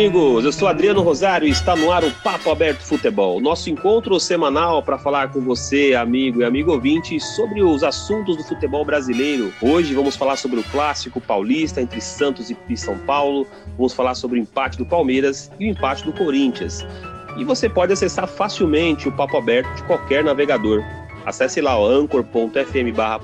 amigos? Eu sou Adriano Rosário e está no ar o Papo Aberto Futebol, nosso encontro semanal para falar com você, amigo e amigo ouvinte, sobre os assuntos do futebol brasileiro. Hoje vamos falar sobre o clássico paulista entre Santos e São Paulo, vamos falar sobre o empate do Palmeiras e o empate do Corinthians. E você pode acessar facilmente o Papo Aberto de qualquer navegador. Acesse lá o anchor.fm barra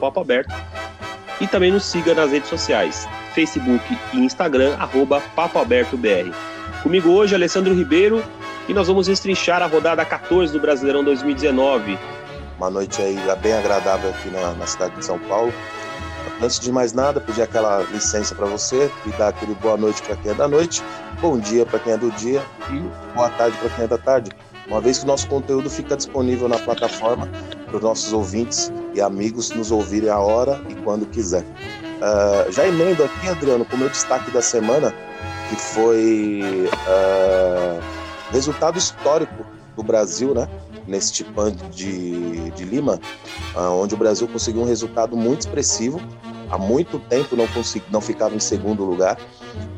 e também nos siga nas redes sociais, Facebook e Instagram, arroba Papo Aberto BR. Comigo hoje, Alessandro Ribeiro, e nós vamos estrinchar a rodada 14 do Brasileirão 2019. Uma noite aí bem agradável aqui na, na cidade de São Paulo. Antes de mais nada, pedir aquela licença para você e dar aquele boa noite para quem é da noite, bom dia para quem é do dia e boa tarde para quem é da tarde. Uma vez que o nosso conteúdo fica disponível na plataforma para os nossos ouvintes e amigos nos ouvirem a hora e quando quiser. Uh, já emendo aqui, Adriano, com o meu destaque da semana, que foi uh, resultado histórico do Brasil, né? Neste PAN de, de Lima, uh, onde o Brasil conseguiu um resultado muito expressivo. Há muito tempo não, consegui, não ficava em segundo lugar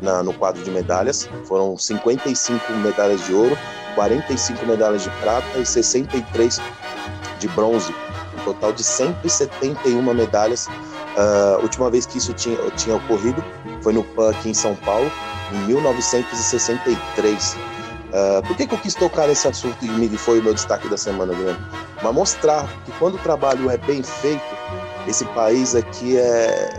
na, no quadro de medalhas. Foram 55 medalhas de ouro, 45 medalhas de prata e 63 de bronze, um total de 171 medalhas. Uh, última vez que isso tinha, tinha ocorrido foi no PAN aqui em São Paulo, em 1963. Uh, ah, por que, que eu quis tocar nesse assunto e foi o meu destaque da semana, Guilherme? Para mostrar que quando o trabalho é bem feito, esse país aqui é,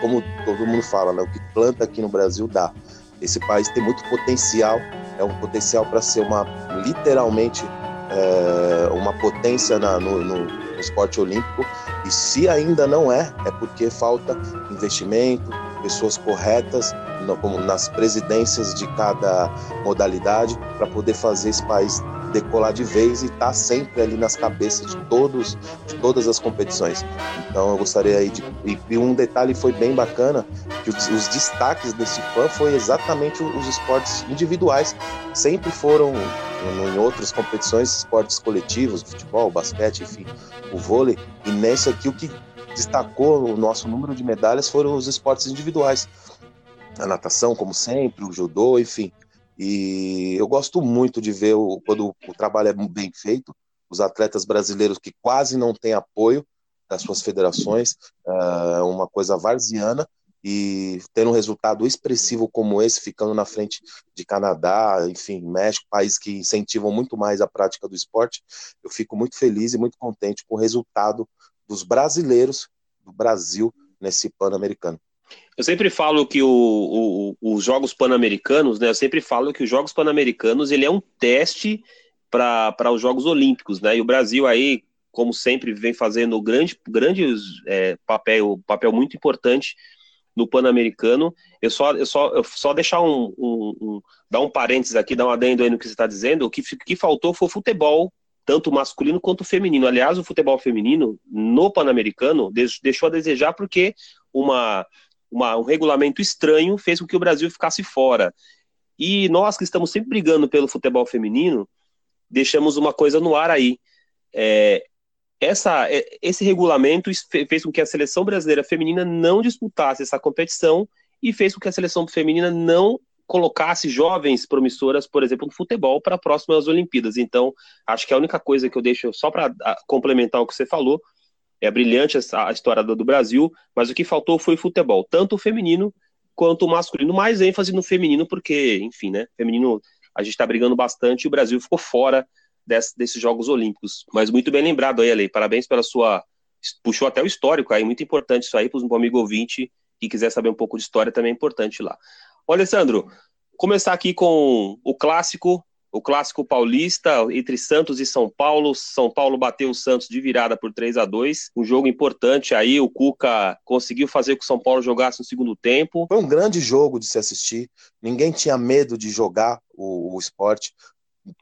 como todo mundo fala, né, o que planta aqui no Brasil dá. Esse país tem muito potencial, é um potencial para ser uma literalmente é, uma potência na, no, no esporte olímpico. E se ainda não é, é porque falta investimento, pessoas corretas no, nas presidências de cada modalidade para poder fazer esse país decolar de vez e estar tá sempre ali nas cabeças de todos, de todas as competições. Então eu gostaria aí de e, um detalhe foi bem bacana que os, os destaques desse PAN foi exatamente os esportes individuais, sempre foram em outras competições, esportes coletivos, futebol, basquete, enfim, o vôlei. E nesse aqui o que destacou o nosso número de medalhas foram os esportes individuais. A natação, como sempre, o judô, enfim. E eu gosto muito de ver o, quando o trabalho é bem feito, os atletas brasileiros que quase não têm apoio das suas federações, é uma coisa varziana, e tendo um resultado expressivo como esse, ficando na frente de Canadá, enfim, México, países que incentivam muito mais a prática do esporte, eu fico muito feliz e muito contente com o resultado dos brasileiros do Brasil nesse Pan-Americano. Eu sempre falo que o, o, os Jogos Pan-Americanos, né? Eu sempre falo que os Jogos Pan-Americanos ele é um teste para os Jogos Olímpicos, né? E o Brasil aí, como sempre, vem fazendo grande, grandes é, papel, papel muito importante no Pan-Americano. Eu só, eu só, eu só deixar um, um, um, dar um parênteses aqui, dar um adendo aí no que você está dizendo. O que, que faltou foi o futebol, tanto masculino quanto feminino. Aliás, o futebol feminino no Pan-Americano deixou a desejar porque uma uma, um regulamento estranho fez com que o Brasil ficasse fora. E nós que estamos sempre brigando pelo futebol feminino, deixamos uma coisa no ar aí. É, essa, é, esse regulamento fez com que a seleção brasileira feminina não disputasse essa competição e fez com que a seleção feminina não colocasse jovens promissoras, por exemplo, no futebol para próximas Olimpíadas. Então, acho que a única coisa que eu deixo só para complementar o que você falou é brilhante a história do Brasil, mas o que faltou foi futebol, tanto o feminino quanto o masculino, mais ênfase no feminino, porque, enfim, né, feminino a gente está brigando bastante e o Brasil ficou fora desse, desses Jogos Olímpicos. Mas muito bem lembrado aí, Ale, parabéns pela sua... puxou até o histórico aí, muito importante isso aí para o amigo ouvinte que quiser saber um pouco de história também é importante lá. Ô, Alessandro, começar aqui com o clássico o clássico paulista entre Santos e São Paulo. São Paulo bateu o Santos de virada por 3 a 2 Um jogo importante aí. O Cuca conseguiu fazer com que o São Paulo jogasse no segundo tempo. Foi um grande jogo de se assistir. Ninguém tinha medo de jogar o, o esporte.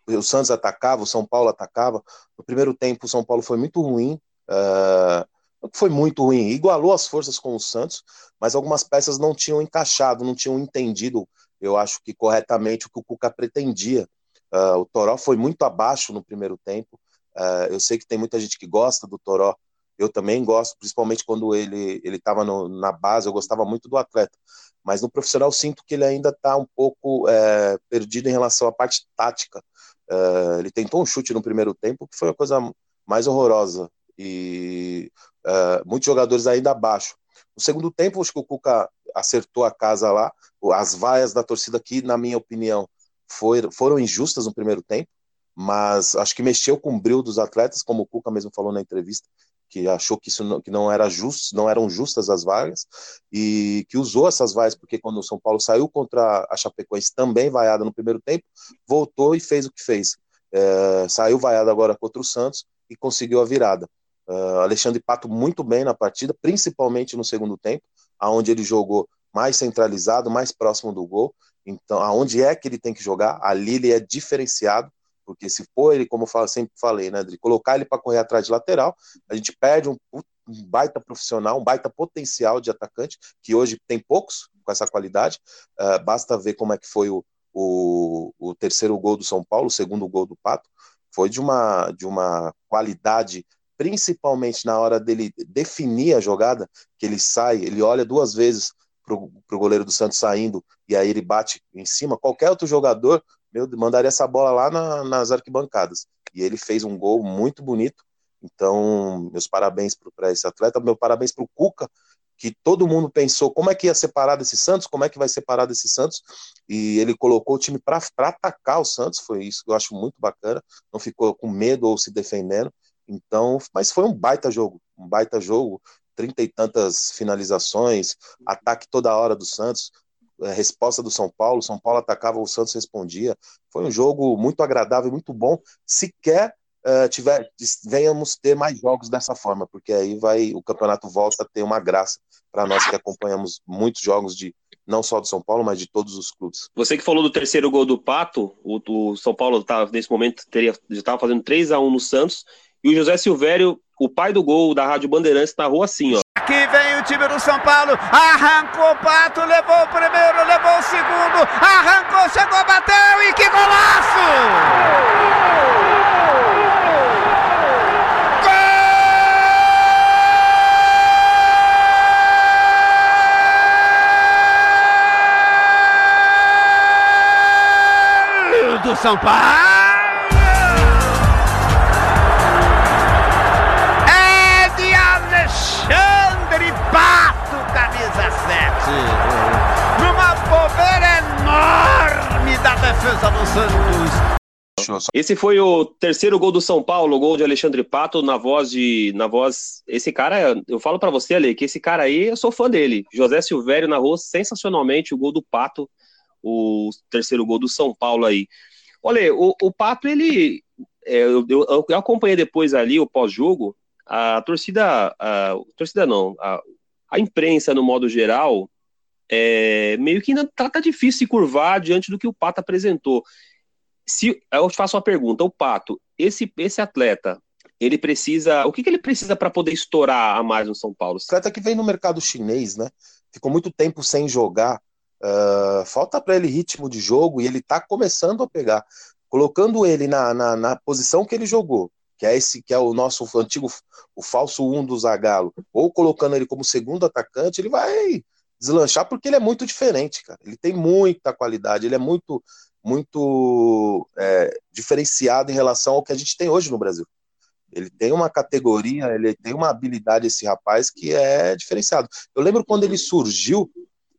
O Santos atacava, o São Paulo atacava. No primeiro tempo, o São Paulo foi muito ruim. Uh, foi muito ruim. Igualou as forças com o Santos, mas algumas peças não tinham encaixado, não tinham entendido, eu acho que corretamente, o que o Cuca pretendia Uh, o Toró foi muito abaixo no primeiro tempo. Uh, eu sei que tem muita gente que gosta do Toró Eu também gosto, principalmente quando ele ele estava na base, eu gostava muito do atleta. Mas no profissional sinto que ele ainda está um pouco é, perdido em relação à parte tática. É, ele tentou um chute no primeiro tempo que foi a coisa mais horrorosa e é, muitos jogadores ainda abaixo. No segundo tempo, acho que o Cuca acertou a casa lá. As vaias da torcida aqui, na minha opinião, foi, foram injustas no primeiro tempo, mas acho que mexeu com o brilho dos atletas, como o Cuca mesmo falou na entrevista, que achou que isso não, que não era justo, não eram justas as vagas e que usou essas vaias porque quando o São Paulo saiu contra a Chapecoense também vaiada no primeiro tempo, voltou e fez o que fez. É, saiu vaiado agora contra o Santos e conseguiu a virada. Uh, Alexandre Pato muito bem na partida, principalmente no segundo tempo, aonde ele jogou mais centralizado, mais próximo do gol. Então, aonde é que ele tem que jogar? Ali ele é diferenciado, porque se for ele, como eu sempre falei, né, de colocar ele para correr atrás de lateral, a gente perde um, um, baita profissional, um baita potencial de atacante, que hoje tem poucos com essa qualidade. Uh, basta ver como é que foi o, o, o terceiro gol do São Paulo, o segundo gol do Pato, foi de uma, de uma qualidade principalmente na hora dele definir a jogada, que ele sai, ele olha duas vezes para o goleiro do Santos saindo e aí ele bate em cima, qualquer outro jogador meu, mandaria essa bola lá na, nas arquibancadas. E ele fez um gol muito bonito. Então, meus parabéns para esse atleta, meu parabéns para o Cuca, que todo mundo pensou como é que ia separar desse Santos, como é que vai separar desse Santos, e ele colocou o time para atacar o Santos, foi isso que eu acho muito bacana, não ficou com medo ou se defendendo, então, mas foi um baita jogo, um baita jogo, trinta e tantas finalizações, ataque toda hora do Santos, é, resposta do São Paulo, São Paulo atacava, o Santos respondia. Foi um jogo muito agradável, muito bom. Sequer uh, tiver, venhamos ter mais jogos dessa forma, porque aí vai o campeonato volta a ter uma graça para nós que acompanhamos muitos jogos de não só do São Paulo, mas de todos os clubes. Você que falou do terceiro gol do Pato, o, o São Paulo tá, nesse momento teria, já estava fazendo 3 a 1 no Santos e o José Silvério, o pai do gol da Rádio Bandeirantes, narrou assim, ó. Aqui vem o time do São Paulo, arrancou o Pato, levou o primeiro, levou o segundo, arrancou, chegou, bateu e que golaço! do São Paulo. Defesa do Santos. Esse foi o terceiro gol do São Paulo, gol de Alexandre Pato na voz de na voz. Esse cara, eu falo para você, Ale, que esse cara aí, eu sou fã dele. José Silvério narrou sensacionalmente o gol do Pato, o terceiro gol do São Paulo aí. Olha, o, o Pato ele, é, eu, eu, eu, acompanhei depois ali o pós-jogo. A torcida, a, a torcida não, a, a imprensa no modo geral é, meio que ainda tá, tá, difícil se curvar diante do que o Pato apresentou. Se eu te faço uma pergunta, o Pato, esse esse atleta, ele precisa, o que, que ele precisa para poder estourar a mais no São Paulo? Atleta que vem no mercado chinês, né? Ficou muito tempo sem jogar. Uh, falta para ele ritmo de jogo e ele tá começando a pegar. Colocando ele na, na, na posição que ele jogou, que é esse que é o nosso antigo o falso 1 um do Zagallo, ou colocando ele como segundo atacante, ele vai deslanchar porque ele é muito diferente, cara. Ele tem muita qualidade, ele é muito, muito é, diferenciado em relação ao que a gente tem hoje no Brasil. Ele tem uma categoria, ele tem uma habilidade, esse rapaz, que é diferenciado. Eu lembro quando ele surgiu,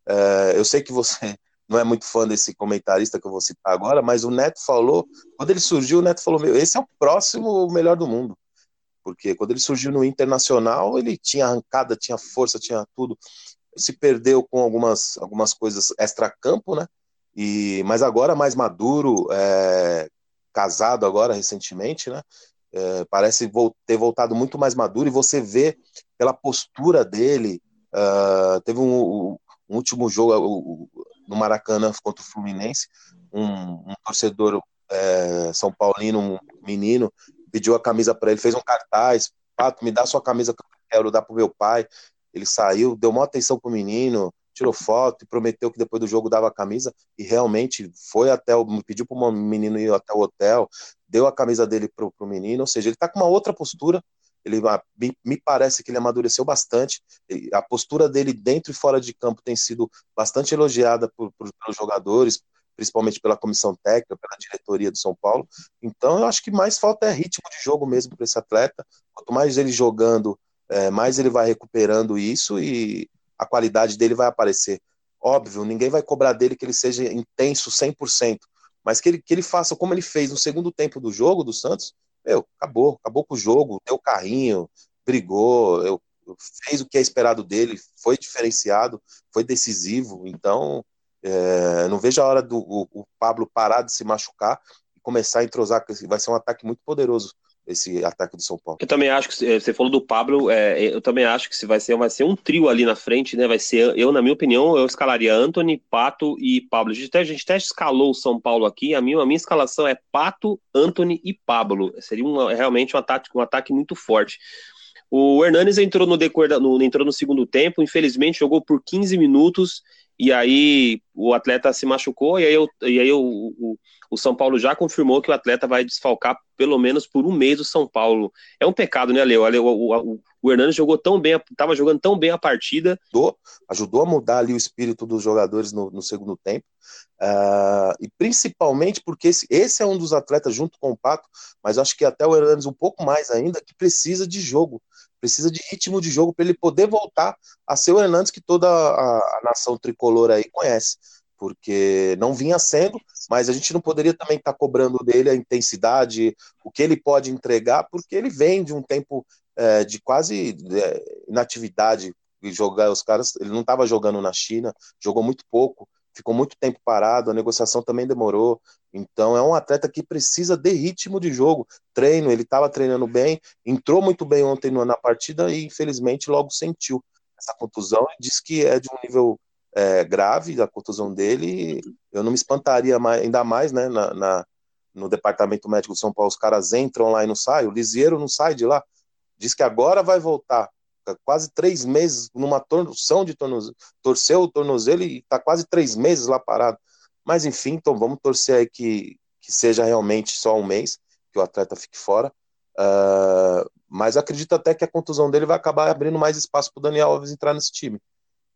é, eu sei que você não é muito fã desse comentarista que eu vou citar agora, mas o Neto falou, quando ele surgiu, o Neto falou: Meu, esse é o próximo melhor do mundo. Porque quando ele surgiu no Internacional, ele tinha arrancada, tinha força, tinha tudo se perdeu com algumas, algumas coisas extra-campo, né? E, mas agora mais maduro, é, casado agora recentemente, né? É, parece ter voltado muito mais maduro e você vê pela postura dele. Uh, teve um, um, último jogo no Maracanã contra o Fluminense, um, um torcedor é, São Paulino, um menino, pediu a camisa para ele, fez um cartaz, Pato, me dá sua camisa que eu quero dar pro meu pai. Ele saiu, deu maior atenção pro menino, tirou foto e prometeu que depois do jogo dava a camisa e realmente foi até o pediu para o menino ir até o hotel, deu a camisa dele pro, pro menino, ou seja, ele tá com uma outra postura. ele me parece que ele amadureceu bastante. A postura dele dentro e fora de campo tem sido bastante elogiada por, por, pelos jogadores, principalmente pela comissão técnica, pela diretoria do São Paulo. Então, eu acho que mais falta é ritmo de jogo mesmo para esse atleta. Quanto mais ele jogando, é, mais ele vai recuperando isso e a qualidade dele vai aparecer. Óbvio, ninguém vai cobrar dele que ele seja intenso 100%, mas que ele, que ele faça como ele fez no segundo tempo do jogo do Santos, meu, acabou, acabou com o jogo, deu carrinho, brigou, eu, fez o que é esperado dele, foi diferenciado, foi decisivo, então é, não vejo a hora do o, o, Pablo parar de se machucar e começar a entrosar, vai ser um ataque muito poderoso esse ataque do São Paulo. Eu também acho que você falou do Pablo, é, eu também acho que se vai ser, vai ser um trio ali na frente, né? Vai ser, eu, na minha opinião, eu escalaria Anthony, Pato e Pablo. A gente até, a gente até escalou o São Paulo aqui. A minha, a minha escalação é Pato, Anthony e Pablo. Seria uma, realmente um ataque, um ataque muito forte. O Hernanes entrou no, decor no, entrou no segundo tempo, infelizmente jogou por 15 minutos e aí o atleta se machucou, e aí, eu, e aí o, o, o, São Paulo já confirmou que o atleta vai desfalcar pelo menos por um mês o São Paulo. É um pecado, né, Leo? O, o, o Hernandes jogou tão bem, estava jogando tão bem a partida. Ajudou, ajudou a mudar ali o espírito dos jogadores no, no segundo tempo. Uh, e principalmente porque esse, esse é um dos atletas, junto com o Pato, mas acho que até o Hernandes um pouco mais ainda, que precisa de jogo precisa de ritmo de jogo para ele poder voltar a ser o Hernandes que toda a, a, nação tricolor aí conhece, porque não vinha sendo, mas a gente não poderia também estar tá cobrando dele a intensidade, o que ele pode entregar, porque ele vem de um tempo é, de quase é, inatividade e jogar os caras, ele não estava jogando na China, jogou muito pouco, ficou muito tempo parado, a negociação também demorou. Então é um atleta que precisa de ritmo de jogo, treino. Ele estava treinando bem, entrou muito bem ontem na partida e infelizmente logo sentiu essa contusão. Diz que é de um nível é, grave a contusão dele. Eu não me espantaria mais, ainda mais, né? Na, na, no departamento médico de São Paulo, os caras entram lá e não saem. O Lisieiro não sai de lá. Diz que agora vai voltar quase três meses numa torção de tornozelo, torceu o tornozelo e está quase três meses lá parado. Mas enfim, então vamos torcer aí que, que seja realmente só um mês, que o atleta fique fora. Uh, mas acredito até que a contusão dele vai acabar abrindo mais espaço para o Daniel Alves entrar nesse time.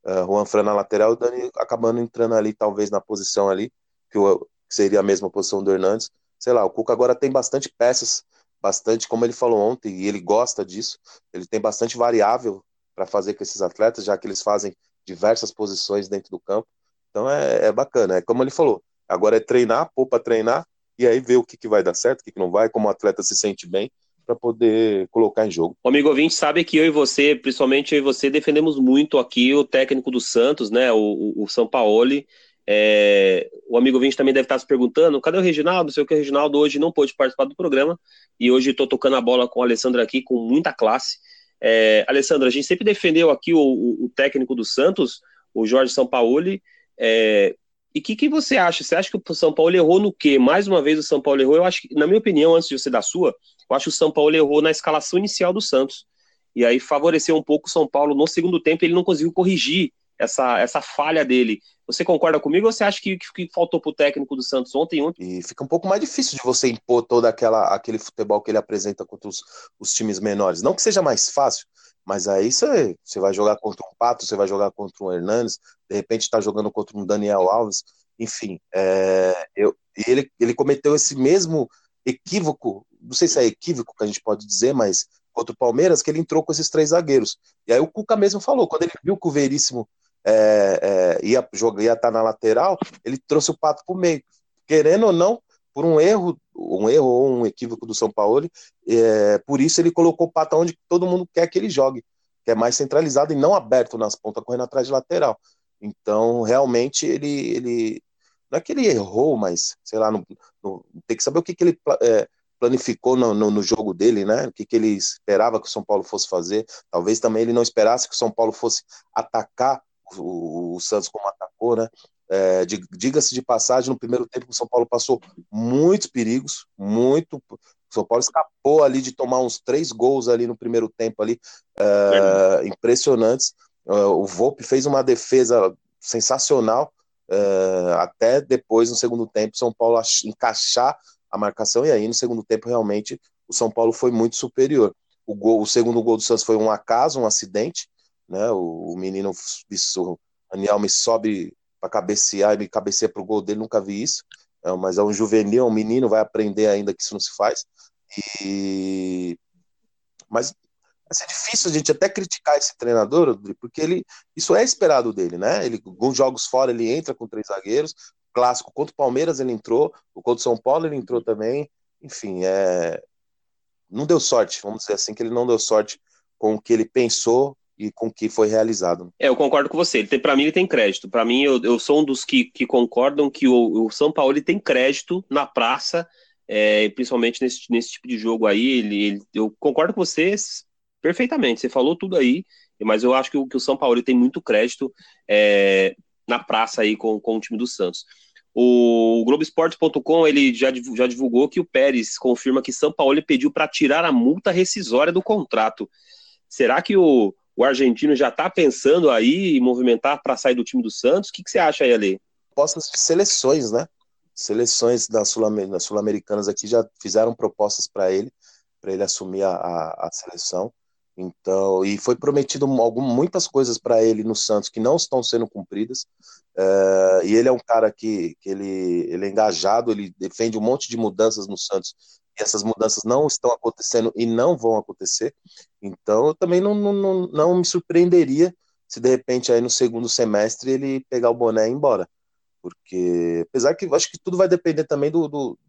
Uh, Juan Fran na lateral, o Dani acabando entrando ali, talvez na posição ali, que, o, que seria a mesma posição do Hernandes. Sei lá, o Cuca agora tem bastante peças, bastante, como ele falou ontem, e ele gosta disso, ele tem bastante variável para fazer com esses atletas, já que eles fazem diversas posições dentro do campo. Então é, é bacana, é como ele falou, agora é treinar, pôr para treinar, e aí ver o que, que vai dar certo, o que, que não vai, como o atleta se sente bem, para poder colocar em jogo. O amigo ouvinte sabe que eu e você, principalmente eu e você, defendemos muito aqui o técnico do Santos, né, o, o São Paulo. É, o amigo ouvinte também deve estar se perguntando, cadê o Reginaldo? Não sei o que o Reginaldo hoje não pôde participar do programa, e hoje estou tocando a bola com o Alessandro aqui, com muita classe. É, Alessandro, a gente sempre defendeu aqui o, o, o técnico do Santos, o Jorge Sampaoli, é, e o que, que você acha? Você acha que o São Paulo errou no quê? Mais uma vez o São Paulo errou. Eu acho que, na minha opinião, antes de você dar sua, eu acho que o São Paulo errou na escalação inicial do Santos. E aí favoreceu um pouco o São Paulo no segundo tempo, ele não conseguiu corrigir essa, essa falha dele. Você concorda comigo ou você acha que, que, que faltou para o técnico do Santos ontem, ontem? E fica um pouco mais difícil de você impor todo aquela, aquele futebol que ele apresenta contra os, os times menores. Não que seja mais fácil, mas aí você, você vai jogar contra um Pato, você vai jogar contra um Hernandes, de repente está jogando contra um Daniel Alves, enfim. É, eu, ele, ele cometeu esse mesmo equívoco, não sei se é equívoco que a gente pode dizer, mas contra o Palmeiras, que ele entrou com esses três zagueiros. E aí o Cuca mesmo falou, quando ele viu que o Veríssimo é, é, ia jogar, ia estar tá na lateral, ele trouxe o Pato para o meio. Querendo ou não, por um erro, um erro ou um equívoco do São Paulo, é, por isso ele colocou o Pato onde todo mundo quer que ele jogue, que é mais centralizado e não aberto nas pontas, correndo atrás de lateral. Então, realmente, ele, ele não é que ele errou, mas, sei lá, tem que saber o que, que ele é, planificou no, no, no, jogo dele, né? O que, que ele esperava que o São Paulo fosse fazer. Talvez também ele não esperasse que o São Paulo fosse atacar o, o Santos como atacou, né? É, Diga-se de passagem, no primeiro tempo o São Paulo passou muitos perigos, muito. O São Paulo escapou ali de tomar uns três gols ali no primeiro tempo ali, é, impressionantes. É, o Volpe fez uma defesa sensacional, é, até depois no segundo tempo São Paulo encaixar a marcação e aí no segundo tempo realmente o São Paulo foi muito superior. O, gol, o segundo gol do Santos foi um acaso, um acidente, né? O, o menino, o me sobe para cabecear e me cabeceia para o gol dele, nunca vi isso. É, mas é um juvenil, um menino, vai aprender ainda que isso não se faz. E... Mas vai ser difícil a gente até criticar esse treinador, porque ele, isso é esperado dele, né? Ele, alguns jogos fora ele entra com três zagueiros, clássico contra o Palmeiras ele entrou, o contra o São Paulo ele entrou também. Enfim, é... não deu sorte, vamos dizer assim, que ele não deu sorte com o que ele pensou e com o que foi realizado. É, eu concordo com você. Ele para mim ele tem crédito. Para mim eu, eu sou um dos que, que concordam que o, o São Paulo ele tem crédito na praça, é, principalmente nesse, nesse tipo de jogo aí. Ele, ele, eu concordo com vocês perfeitamente. Você falou tudo aí, mas eu acho que o, que o São Paulo tem muito crédito é, na praça aí com, com o time do Santos. O Globoesporte.com ele já, já divulgou que o Pérez confirma que São Paulo pediu para tirar a multa rescisória do contrato. Será que o, o argentino já está pensando aí em movimentar para sair do time do Santos? O que, que você acha aí, Ale? Propostas de seleções, né? Seleções das sul-americanas aqui já fizeram propostas para ele, para ele assumir a, a, a, seleção. Então, e foi prometido algum, muitas coisas para ele no Santos que não estão sendo cumpridas. É, e ele é um cara que, que ele, ele é engajado, ele defende um monte de mudanças no Santos essas mudanças não estão acontecendo e não vão acontecer. Então, eu também não, não, não me surpreenderia se de repente aí no segundo semestre ele pegar o boné e ir embora. Porque, apesar que eu acho que tudo vai depender também do, do,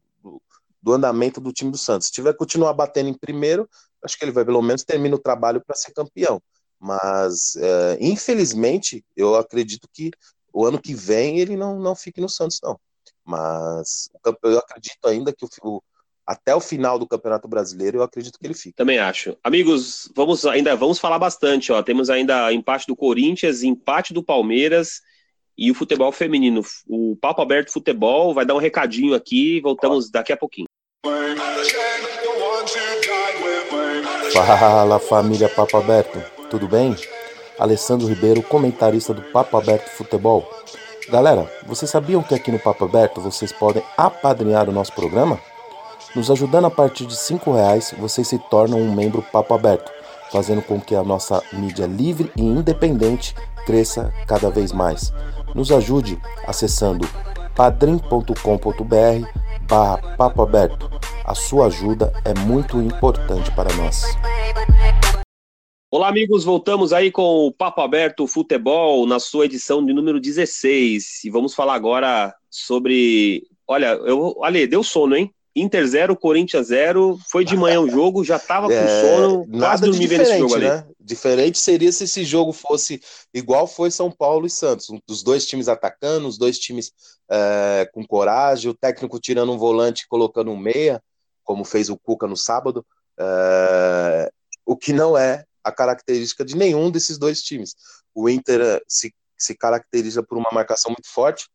do andamento do time do Santos. Se tiver continuar batendo em primeiro, acho que ele vai pelo menos terminar o trabalho para ser campeão. Mas, é, infelizmente, eu acredito que o ano que vem ele não, não fique no Santos, não. Mas eu acredito ainda que o, até o final do Campeonato Brasileiro, eu acredito que ele fica. Também acho. Amigos, vamos ainda vamos falar bastante, ó. Temos ainda empate do Corinthians, empate do Palmeiras e o futebol feminino. O Papo Aberto Futebol vai dar um recadinho aqui, voltamos ó. daqui a pouquinho. Fala família Papo Aberto, tudo bem? Alessandro Ribeiro, comentarista do Papo Aberto Futebol. Galera, vocês sabiam que aqui no Papo Aberto vocês podem apadrinhar o nosso programa? Nos ajudando a partir de R$ reais, vocês se tornam um membro papo aberto, fazendo com que a nossa mídia livre e independente cresça cada vez mais. Nos ajude acessando padrim.com.br barra papo aberto. A sua ajuda é muito importante para nós. Olá, amigos, voltamos aí com o Papo Aberto Futebol na sua edição de número 16 e vamos falar agora sobre. Olha, eu, Ale, deu sono, hein? Inter 0, Corinthians 0. Foi de manhã o jogo, já tava com é, sono, quase dormi vendo esse jogo né? ali. Diferente seria se esse jogo fosse igual foi São Paulo e Santos. Os dois times atacando, os dois times é, com coragem, o técnico tirando um volante e colocando um meia, como fez o Cuca no sábado. É, o que não é a característica de nenhum desses dois times. O Inter é, se, se caracteriza por uma marcação muito forte,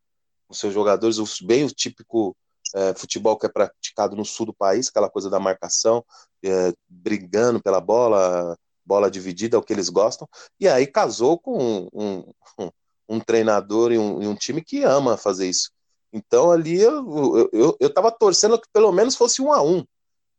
os seus jogadores, bem o típico é, futebol que é praticado no sul do país, aquela coisa da marcação, é, brigando pela bola, bola dividida, é o que eles gostam, e aí casou com um, um, um treinador e um, e um, time que ama fazer isso. Então ali eu, eu, eu tava torcendo que pelo menos fosse um a um,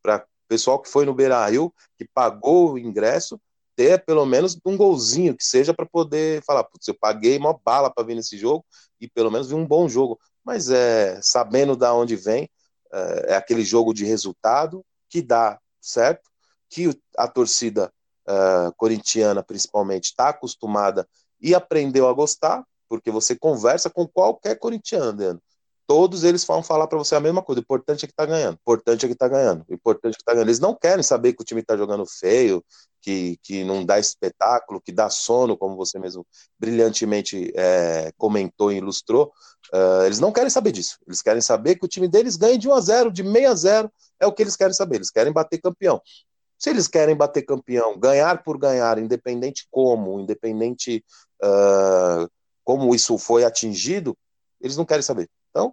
para o pessoal que foi no Beira Rio, que pagou o ingresso, ter pelo menos um golzinho que seja para poder falar, putz, eu paguei uma bala para vir nesse jogo e pelo menos vi um bom jogo mas é sabendo da onde vem, é, é aquele jogo de resultado que dá certo, que a torcida é, corintiana principalmente está acostumada e aprendeu a gostar, porque você conversa com qualquer corintiano, Leandro todos eles vão falar para você a mesma coisa. O importante é que tá ganhando. O importante é que tá ganhando. O importante é que tá ganhando. Eles não querem saber que o time tá jogando feio, que, que não dá espetáculo, que dá sono, como você mesmo brilhantemente é, comentou e ilustrou. Uh, eles não querem saber disso. Eles querem saber que o time deles ganhe de 1 a 0, de 6 a 0. É o que eles querem saber. Eles querem bater campeão. Se eles querem bater campeão, ganhar por ganhar, independente como, independente uh, como isso foi atingido, eles não querem saber. Então,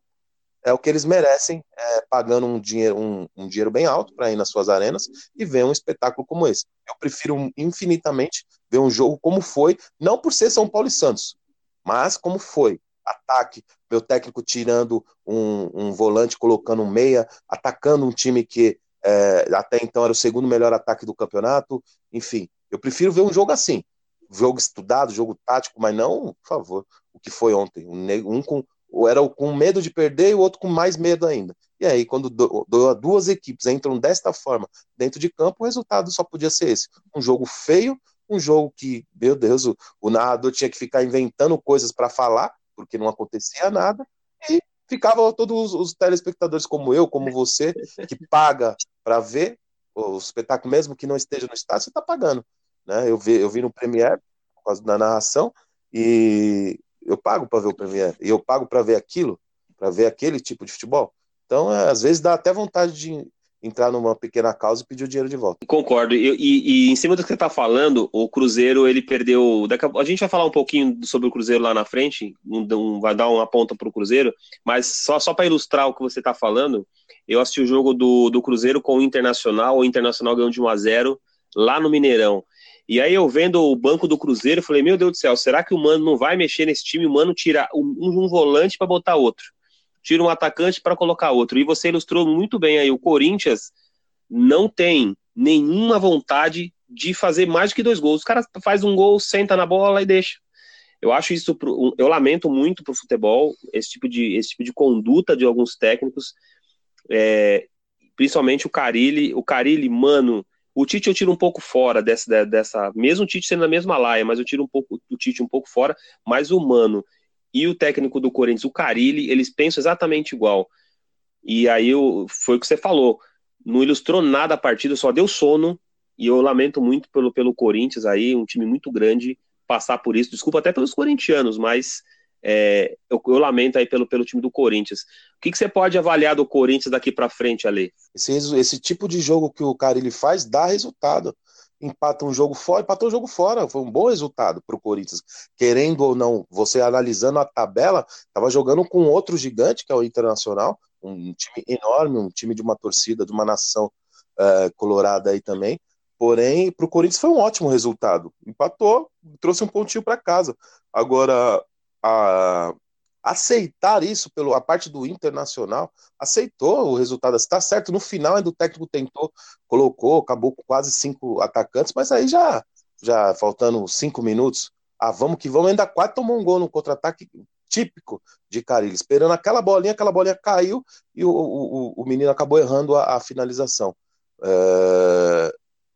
é o que eles merecem, é, pagando um dinheiro, um, um dinheiro bem alto para ir nas suas arenas e ver um espetáculo como esse. Eu prefiro infinitamente ver um jogo como foi, não por ser São Paulo e Santos, mas como foi. Ataque, meu técnico tirando um, um volante, colocando um meia, atacando um time que é, até então era o segundo melhor ataque do campeonato. Enfim, eu prefiro ver um jogo assim, jogo estudado, jogo tático, mas não, por favor, o que foi ontem. Um, com era com medo de perder e o outro com mais medo ainda. E aí, quando do, do, duas equipes entram desta forma dentro de campo, o resultado só podia ser esse: um jogo feio, um jogo que, meu Deus, o, o narrador tinha que ficar inventando coisas para falar, porque não acontecia nada, e ficava todos os, os telespectadores como eu, como você, que paga para ver o espetáculo, mesmo que não esteja no estádio, você está pagando. Né? Eu, vi, eu vi no Premiere, por causa da narração, e eu pago para ver o Premiere, e eu pago para ver aquilo, para ver aquele tipo de futebol. Então, é, às vezes dá até vontade de entrar numa pequena causa e pedir o dinheiro de volta. Concordo. E, e, e em cima do que você está falando, o Cruzeiro ele perdeu. A, a, gente vai falar um pouquinho sobre o Cruzeiro lá na frente, um, um, vai dar uma ponta para o Cruzeiro, mas só, só para ilustrar o que você está falando, eu assisti o jogo do, do Cruzeiro com o Internacional, o Internacional ganhou de 1 a 0 lá no Mineirão. E aí eu vendo o banco do Cruzeiro, falei, meu Deus do céu, será que o Mano não vai mexer nesse time? O Mano tira um, um volante para botar outro tira um atacante para colocar outro. E você ilustrou muito bem aí, o Corinthians não tem nenhuma vontade de fazer mais do que dois gols. O cara faz um gol, senta na bola e deixa. Eu acho isso, pro, eu lamento muito pro futebol, esse tipo de, esse tipo de conduta de alguns técnicos, é, principalmente o Carilli. O Carilli, mano, o Tite eu tiro um pouco fora dessa, dessa, mesmo o Tite sendo na mesma laia, mas eu tiro um pouco o Tite um pouco fora, mas o Mano e o técnico do Corinthians, o Carilli, eles pensam exatamente igual. E aí foi o que você falou. Não ilustrou nada a partida, só deu sono. E eu lamento muito pelo, pelo Corinthians aí, um time muito grande, passar por isso. Desculpa até pelos corintianos, mas é, eu, eu, lamento aí pelo, pelo time do Corinthians. O que, que você pode avaliar do Corinthians daqui para frente, Ale? Esse, esse tipo de jogo que o Carilli faz dá resultado empata um jogo fora, empatou o jogo fora. Foi um bom resultado para o Corinthians. Querendo ou não, você analisando a tabela, estava jogando com outro gigante, que é o Internacional, um time enorme, um time de uma torcida, de uma nação uh, colorada aí também. Porém, para o Corinthians foi um ótimo resultado. Empatou, trouxe um pontinho para casa. Agora, a, aceitar isso pelo a parte do internacional, aceitou o resultado. Está certo, no final ainda o técnico tentou, colocou, acabou com quase cinco atacantes, mas aí já, já faltando cinco minutos, ah, vamos que vamos, ainda quase tomou um gol no contra-ataque típico de Carilli, esperando aquela bolinha, aquela bolinha caiu e o, o, o menino acabou errando a, a finalização. É,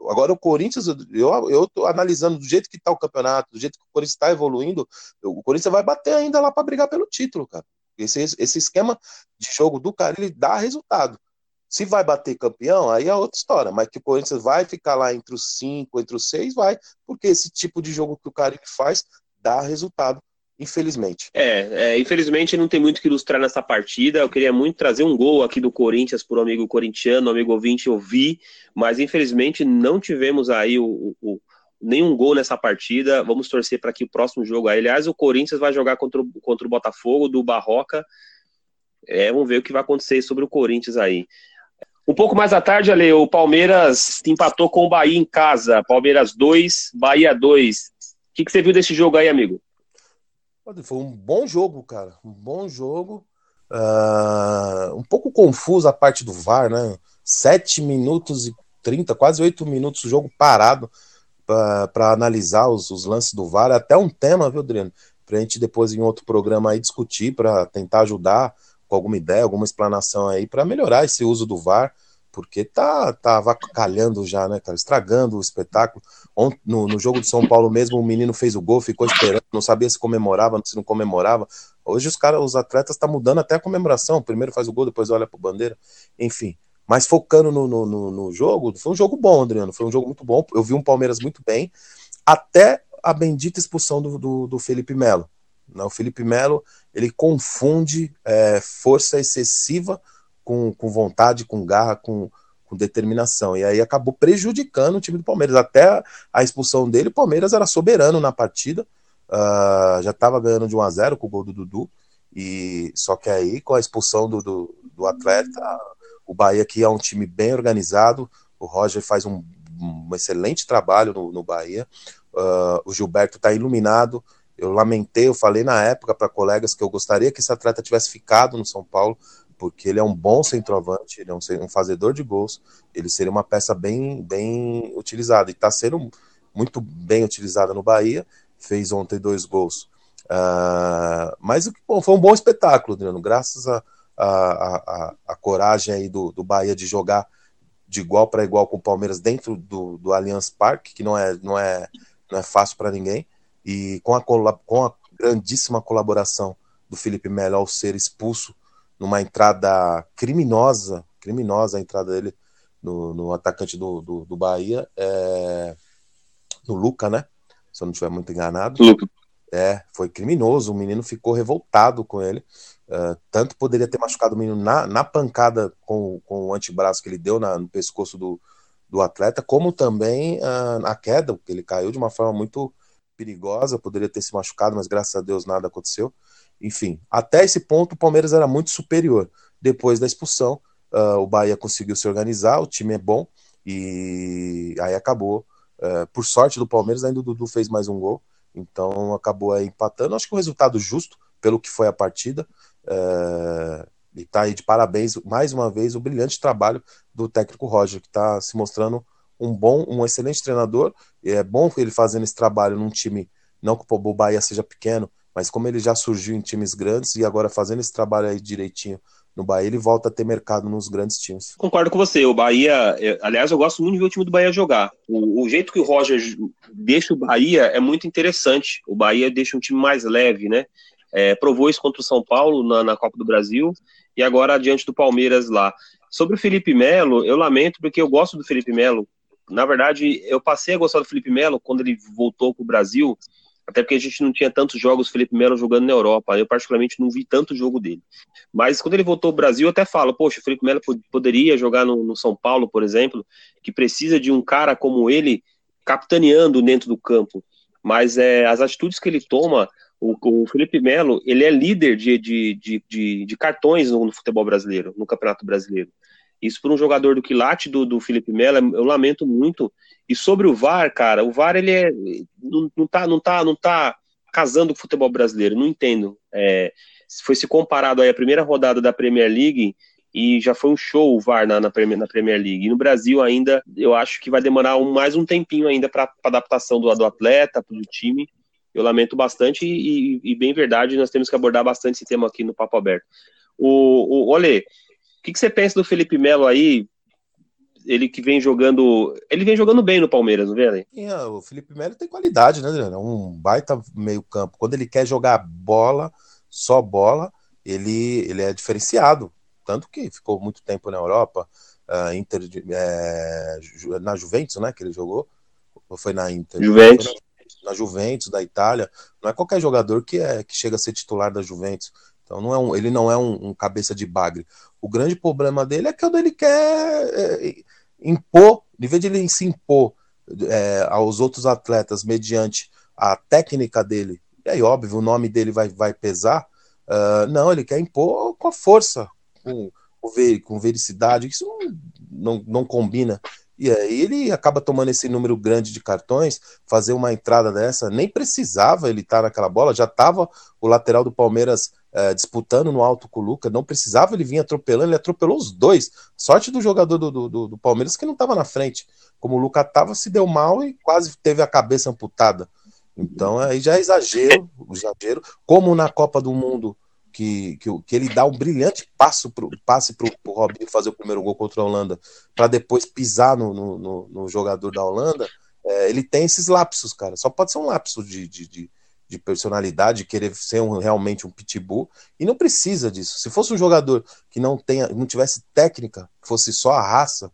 Agora o Corinthians, eu, eu tô analisando do jeito que tá o campeonato, do jeito que o Corinthians está evoluindo, o Corinthians vai bater ainda lá para brigar pelo título, cara. Esse, esse esquema de jogo do cara, ele dá resultado. Se vai bater campeão, aí é outra história. Mas que o Corinthians vai ficar lá entre os cinco, entre os seis, vai. Porque esse tipo de jogo que o cara faz dá resultado infelizmente. É, é, infelizmente não tem muito que ilustrar nessa partida. Eu queria muito trazer um gol aqui do Corinthians por um amigo corintiano, um amigo ouvinte, eu vi, mas infelizmente não tivemos aí o, o nenhum gol nessa partida. Vamos torcer para que o próximo jogo. Aliás, o Corinthians vai jogar contra o, contra o Botafogo do Barroca. É, vamos ver o que vai acontecer sobre o Corinthians aí. Um pouco mais à tarde, Ale, o Palmeiras empatou com o Bahia em casa. Palmeiras 2, Bahia 2. O que, que você viu desse jogo aí, amigo? Foi um bom jogo, cara. Um bom jogo. Uh, um pouco confuso a parte do VAR, né? Sete minutos e 30, quase oito minutos o jogo parado para analisar os, os, lances do VAR. É até um tema, viu, Adriano? Para a gente depois em outro programa aí discutir, para tentar ajudar com alguma ideia, alguma explanação aí, para melhorar esse uso do VAR porque tá, tá avacalhando já, né, cara? Estragando o espetáculo. Ontem, no, no jogo de São Paulo mesmo, o menino fez o gol, ficou esperando, não sabia se comemorava, se não comemorava. Hoje os caras, os atletas estão tá mudando até a comemoração. Primeiro faz o gol, depois olha pro bandeira. Enfim. Mas focando no, no, no, no jogo, foi um jogo bom, Adriano. Foi um jogo muito bom. Eu vi um Palmeiras muito bem. Até a bendita expulsão do, do, do Felipe Melo. Né? O Felipe Melo ele confunde é, força excessiva com, com vontade, com garra, com, com determinação. E aí acabou prejudicando o time do Palmeiras. Até a expulsão dele, o Palmeiras era soberano na partida. Uh, já estava ganhando de 1 a 0 com o gol do Dudu. E só que aí, com a expulsão do, do, do atleta, o Bahia, que é um time bem organizado, o Roger faz um, um excelente trabalho no, no Bahia. Uh, o Gilberto está iluminado. Eu lamentei, eu falei na época para colegas que eu gostaria que esse atleta tivesse ficado no São Paulo, porque ele é um bom centroavante, ele é um, um fazedor de gols, ele seria uma peça bem, bem utilizada, e está sendo muito bem utilizada no Bahia, fez ontem dois gols. Uh, mas bom, foi um bom espetáculo, Adriano, graças a, a, a, a coragem aí do, do Bahia de jogar de igual para igual com o Palmeiras dentro do, do Allianz Parque, que não é, não é, não é fácil para ninguém, e com a, com a grandíssima colaboração do Felipe Melo ao ser expulso numa entrada criminosa, criminosa a entrada dele no, no atacante do, do, do Bahia, é, no Luca, né? Se eu não estiver muito enganado. Luca. É, foi criminoso, o menino ficou revoltado com ele. Uh, tanto poderia ter machucado o menino na, na pancada com, com o antebraço que ele deu na, no pescoço do, do atleta, como também uh, na queda, porque ele caiu de uma forma muito perigosa, poderia ter se machucado, mas graças a Deus nada aconteceu. Enfim, até esse ponto o Palmeiras era muito superior. Depois da expulsão, uh, o Bahia conseguiu se organizar, o time é bom, e aí acabou. Uh, por sorte do Palmeiras, ainda o Dudu fez mais um gol, então acabou aí empatando. Acho que um resultado justo pelo que foi a partida. Uh, e tá aí de parabéns mais uma vez o brilhante trabalho do técnico Roger, que está se mostrando um bom, um excelente treinador. É bom ele fazendo esse trabalho num time, não que o Bahia seja pequeno, mas como ele já surgiu em times grandes e agora fazendo esse trabalho aí direitinho no Bahia, ele volta a ter mercado nos grandes times. Concordo com você. O Bahia, aliás, eu gosto muito de ver o time do Bahia jogar. O, o, jeito que o Roger deixa o Bahia é muito interessante. O Bahia deixa um time mais leve, né? É, provou isso contra o São Paulo na, na, Copa do Brasil e agora diante do Palmeiras lá. Sobre o Felipe Melo, eu lamento porque eu gosto do Felipe Melo. Na verdade, eu passei a gostar do Felipe Melo quando ele voltou para o Brasil até porque a gente não tinha tantos jogos Felipe Melo jogando na Europa. Eu, particularmente, não vi tanto jogo dele. Mas quando ele voltou ao Brasil, eu até falo, poxa, o Felipe Melo poderia jogar no, no, São Paulo, por exemplo, que precisa de um cara como ele capitaneando dentro do campo. Mas é, as atitudes que ele toma, o, o Felipe Melo, ele é líder de, de, de, de, de cartões no, no futebol brasileiro, no Campeonato Brasileiro. Isso por um jogador do quilate do, do Felipe Melo, eu lamento muito. E sobre o VAR, cara, o VAR ele é, não, não, tá, não, tá, não tá casando com o futebol brasileiro, não entendo. É, foi se comparado aí a primeira rodada da Premier League e já foi um show o VAR na, na, Premier, na Premier League. E no Brasil ainda, eu acho que vai demorar um, mais um tempinho ainda para adaptação do, do atleta, do time. Eu lamento bastante e, e, e, bem verdade, nós temos que abordar bastante esse tema aqui no Papo Aberto. O, o Olê, que, que você pensa do Felipe Melo aí? Ele que vem jogando. Ele vem jogando bem no Palmeiras, não vê, Sim, é, o Felipe Melo tem qualidade, né, Adriano? É um baita meio-campo. Quando ele quer jogar bola, só bola, ele, ele é diferenciado. Tanto que ficou muito tempo na Europa, uh, Inter, é, na Juventus, né? Que ele jogou. Ou foi na Inter? Juventus. Na Juventus da Itália. Não é qualquer jogador que, é, que chega a ser titular da Juventus. Então não é um, ele não é um, um, cabeça de bagre. O grande problema dele é que ele quer é, impor, em vez de ele se impor é, aos outros atletas mediante a técnica dele, e aí óbvio o nome dele vai, vai pesar, uh, não, ele quer impor com a força, com, com vericidade, isso não, não, não combina. E aí ele acaba tomando esse número grande de cartões, fazer uma entrada dessa, nem precisava ele estar naquela bola, já estava o lateral do Palmeiras é, disputando no alto com o Luca, não precisava ele vir atropelando, ele atropelou os dois. Sorte do jogador do, do, do Palmeiras que não estava na frente. Como o Luca estava, se deu mal e quase teve a cabeça amputada. Então aí já é exagero, exagero. Como na Copa do Mundo, que, que, que ele dá um brilhante passo pro, passe para o Robinho fazer o primeiro gol contra a Holanda, para depois pisar no, no, no, no jogador da Holanda, é, ele tem esses lapsos, cara. Só pode ser um lapso de, de, de de personalidade, querer ser um, realmente um pitbull, e não precisa disso. Se fosse um jogador que não tenha, não tivesse técnica, fosse só a raça,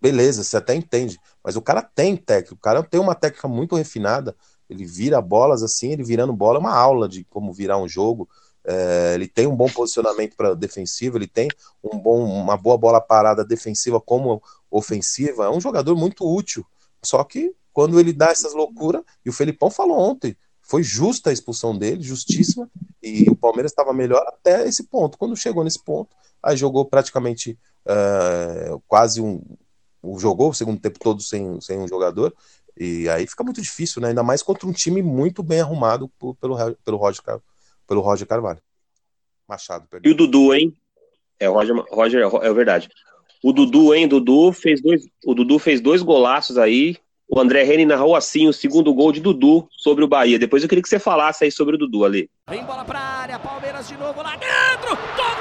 beleza, você até entende. Mas o cara tem técnica, o cara tem uma técnica muito refinada, ele vira bolas assim, ele virando bola é uma aula de como virar um jogo. É, ele tem um bom posicionamento para defensivo, ele tem um bom, uma boa bola parada defensiva como ofensiva. É um jogador muito útil. Só que quando ele dá essas loucuras, e o Felipão falou ontem, foi justa a expulsão dele, justíssima, e o Palmeiras estava melhor até esse ponto. Quando chegou nesse ponto, aí jogou praticamente uh, quase um. Jogou o segundo tempo todo sem, sem um jogador, e aí fica muito difícil, né? Ainda mais contra um time muito bem arrumado pelo, pelo, Roger, pelo Roger Carvalho. Machado, perdão. E o Dudu, hein? É, o Roger, Roger é verdade. O Dudu, hein? Dudu fez dois, o Dudu fez dois golaços aí. O André Reni narrou assim o segundo gol de Dudu sobre o Bahia. Depois eu queria que você falasse aí sobre o Dudu ali. Vem bola pra área, Palmeiras de novo lá dentro. Douglas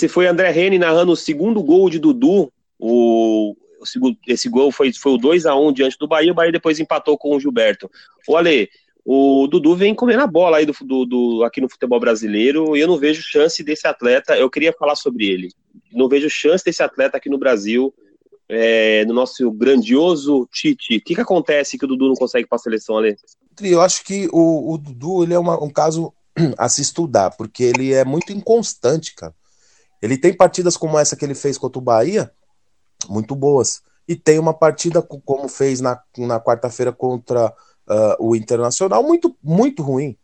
Esse foi André Rene narrando o segundo gol de Dudu. O, o segundo, esse gol foi, foi o 2 a 1 diante do Bahia. O Bahia depois empatou com o Gilberto. O Ale, o Dudu vem comendo a bola aí do, do, do, aqui no futebol brasileiro e eu não vejo chance desse atleta. Eu queria falar sobre ele. Não vejo chance desse atleta aqui no Brasil, é, no nosso grandioso Tite. O que, que acontece que o Dudu não consegue para a seleção, Ale? Eu acho que o, o Dudu ele é uma, um caso a se estudar, porque ele é muito inconstante, cara. Ele tem partidas como essa que ele fez contra o Bahia, muito boas. E tem uma partida como fez na, na quarta-feira contra uh, o Internacional, muito, muito ruim.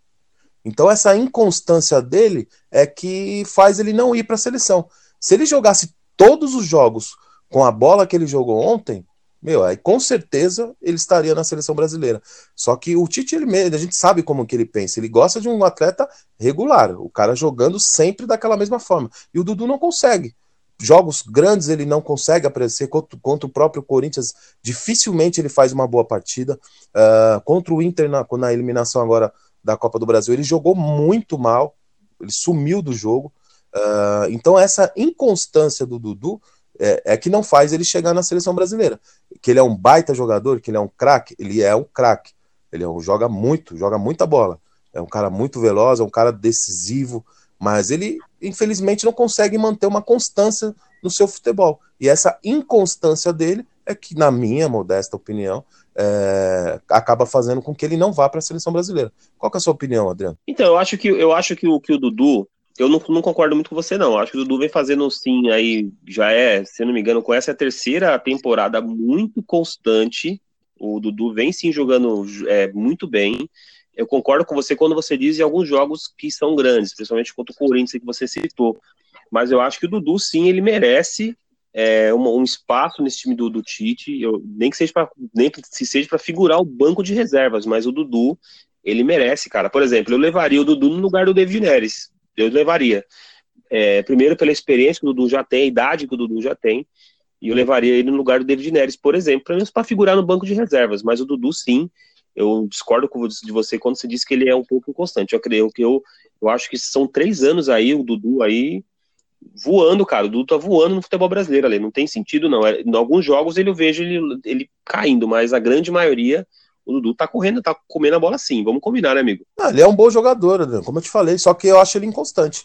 Então, essa inconstância dele é que faz ele não ir para a seleção. Se ele jogasse todos os jogos com a bola que ele jogou ontem, meu, aí com certeza ele estaria na seleção brasileira. Só que o Tite, ele, a gente sabe como que ele pensa. Ele gosta de um atleta regular, o cara jogando sempre daquela mesma forma. E o Dudu não consegue. Jogos grandes ele não consegue aparecer contra, contra o próprio Corinthians. Dificilmente ele faz uma boa partida. Uh, contra o Inter na, na eliminação agora da Copa do Brasil, ele jogou muito mal. Ele sumiu do jogo. Uh, então essa inconstância do Dudu é, é, que não faz ele chegar na seleção brasileira. Que ele é um baita jogador, que ele é um craque, ele é um craque. Ele é um, joga muito, joga muita bola. É um cara muito veloz, é um cara decisivo, mas ele, infelizmente, não consegue manter uma constância no seu futebol. E essa inconstância dele é que, na minha modesta opinião, é, acaba fazendo com que ele não vá para a seleção brasileira. Qual é a sua opinião, Adriano? Então, eu acho que, eu acho que, o, que o Dudu eu não, não, concordo muito com você, não. Acho que o Dudu vem fazendo sim aí, já é, se não me engano, com essa terceira temporada muito constante. O Dudu vem sim jogando é, muito bem. Eu concordo com você quando você diz em alguns jogos que são grandes, principalmente contra o Corinthians que você citou. Mas eu acho que o Dudu sim ele merece é, um, um, espaço nesse time do, do Tite. Eu, nem que seja para nem que se seja para figurar o banco de reservas, mas o Dudu ele merece, cara. Por exemplo, eu levaria o Dudu no lugar do David Neres eu levaria. É, primeiro pela experiência que o Dudu já tem, a idade que o Dudu já tem, e eu levaria ele no lugar do David Neres, por exemplo, pelo menos para figurar no banco de reservas. Mas o Dudu, sim, eu discordo de você quando você disse que ele é um pouco inconstante. Eu creio que eu, eu acho que são três anos aí, o Dudu aí voando, cara. O Dudu tá voando no futebol brasileiro ali. Não tem sentido, não. É, em alguns jogos ele eu vejo ele, ele caindo, mas a grande maioria o Dudu tá correndo, tá comendo a bola sim. Vamos combinar, né, amigo? Ah, ele é um bom jogador, Adriano, como eu te falei, só que eu acho ele inconstante.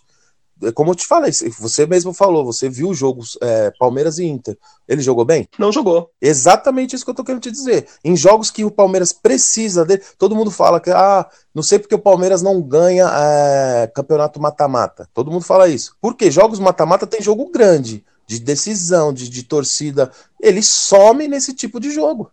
É como eu te falei, você mesmo falou, você viu os jogos é, Palmeiras e Inter. Ele jogou bem? Não jogou. Exatamente isso que eu tô querendo te dizer. Em jogos que o Palmeiras precisa dele, todo mundo fala que, ah, não sei porque o Palmeiras não ganha é, campeonato mata-mata. Todo mundo fala isso. Porque jogos mata-mata tem jogo grande, de decisão, de, de torcida. Ele some nesse tipo de jogo.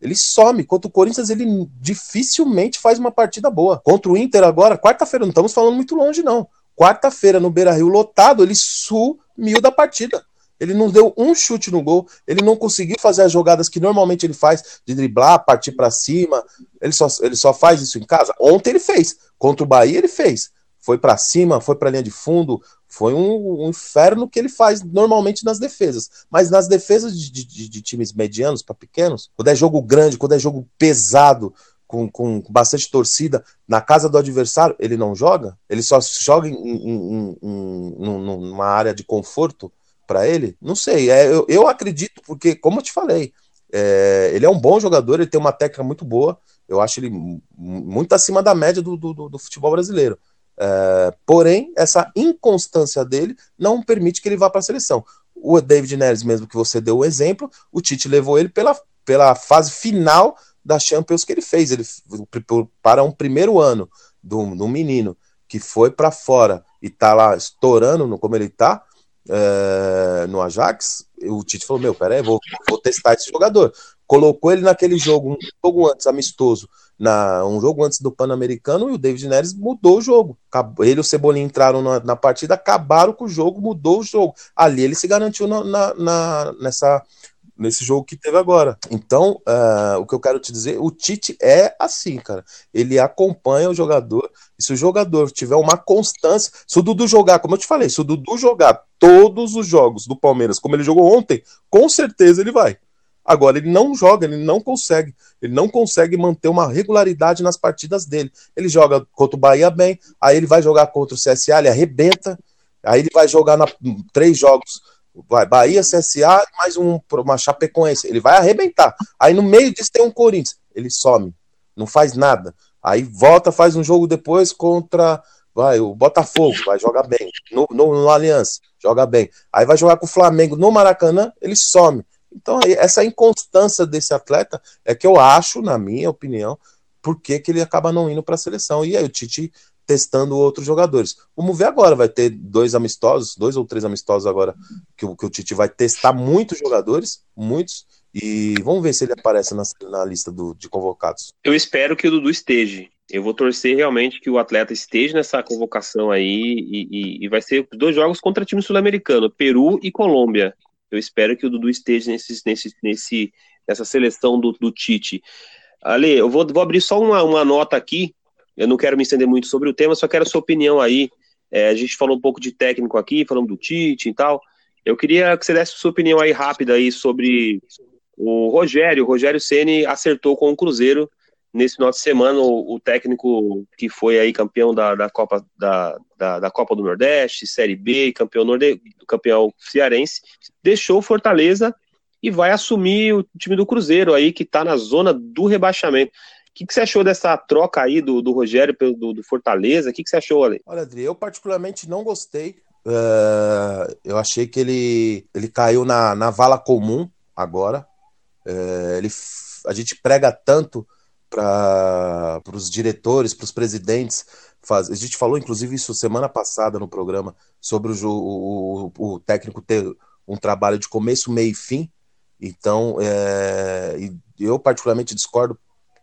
Ele some. Contra o Corinthians, ele dificilmente faz uma partida boa. Contra o Inter agora, quarta-feira, não estamos falando muito longe, não. Quarta-feira, no Beira Rio lotado, ele sumiu da partida. Ele não deu um chute no gol, ele não conseguiu fazer as jogadas que normalmente ele faz, de driblar, partir para cima. Ele só, ele só faz isso em casa. Ontem ele fez. Contra o Bahia, ele fez. Foi para cima, foi para linha de fundo, foi um, um, inferno que ele faz normalmente nas defesas. Mas nas defesas de, de, de times medianos para pequenos, quando é jogo grande, quando é jogo pesado, com, com, bastante torcida, na casa do adversário, ele não joga? Ele só joga em, em, em, numa área de conforto para ele? Não sei. É, eu, eu acredito, porque, como eu te falei, é, ele é um bom jogador, ele tem uma técnica muito boa. Eu acho ele muito acima da média do, do, do futebol brasileiro. É, porém, essa inconstância dele não permite que ele vá para a seleção. O David Neres, mesmo que você deu o exemplo, o Tite levou ele pela, pela fase final da Champions que ele fez. Ele para um primeiro ano do, do menino que foi para fora e tá lá estourando no, como ele tá, é, no Ajax, o Tite falou: Meu, peraí, vou, vou testar esse jogador. Colocou ele naquele jogo, um jogo antes, amistoso, na, um jogo antes do Pan-Americano, e o David Neres mudou o jogo. Ele e o Cebolinha entraram na, na, partida, acabaram com o jogo, mudou o jogo. Ali ele se garantiu na, na, nessa nesse jogo que teve agora. Então, uh, o que eu quero te dizer, o Tite é assim, cara. Ele acompanha o jogador. E se o jogador tiver uma constância, se o Dudu jogar, como eu te falei, se o Dudu jogar todos os jogos do Palmeiras, como ele jogou ontem, com certeza ele vai. Agora, ele não joga, ele não consegue. Ele não consegue manter uma regularidade nas partidas dele. Ele joga contra o Bahia bem, aí ele vai jogar contra o CSA, ele arrebenta. Aí ele vai jogar na, três jogos vai Bahia, CSA, mais um, uma Chapecoense, ele vai arrebentar. Aí no meio disso tem um Corinthians, ele some, não faz nada. Aí volta, faz um jogo depois contra vai o Botafogo, vai jogar bem. No, no, no Aliança, joga bem. Aí vai jogar com o Flamengo no Maracanã, ele some. Então, essa inconstância desse atleta é que eu acho, na minha opinião, por que ele acaba não indo para a seleção. E aí o Tite testando outros jogadores. Vamos ver agora, vai ter dois amistosos, dois ou três amistosos agora, que, que o Tite vai testar muitos jogadores, muitos, e vamos ver se ele aparece na, na lista do, de convocados. Eu espero que o Dudu esteja. Eu vou torcer realmente que o atleta esteja nessa convocação aí e, e, e vai ser dois jogos contra time sul-americano, Peru e Colômbia. Eu espero que o Dudu esteja nesse, nesse, nesse, nessa seleção do, do Tite. Ale, eu vou, vou abrir só uma, uma nota aqui eu não quero me estender muito sobre o tema, só quero a sua opinião aí. É, a gente falou um pouco de técnico aqui, falamos do Tite e tal. Eu queria que você desse sua opinião aí rápida aí sobre o Rogério. O Rogério Ceni acertou com o Cruzeiro nesse final de semana. O, o técnico que foi aí campeão da, da Copa da, da, da, Copa do Nordeste, Série B, campeão norde, campeão cearense, deixou o Fortaleza e vai assumir o time do Cruzeiro aí que está na zona do rebaixamento que, que você achou dessa troca aí do, do Rogério do, do Fortaleza? O que, que você achou, Ale? Olha, Adri, eu particularmente não gostei. Uh, eu achei que ele, ele caiu na, na vala comum agora. Uh, ele, a gente prega tanto para os diretores, para os presidentes. Faz, a gente falou, inclusive, isso semana passada no programa, sobre o, o, o técnico ter um trabalho de começo, meio e fim. Então, é, eu particularmente discordo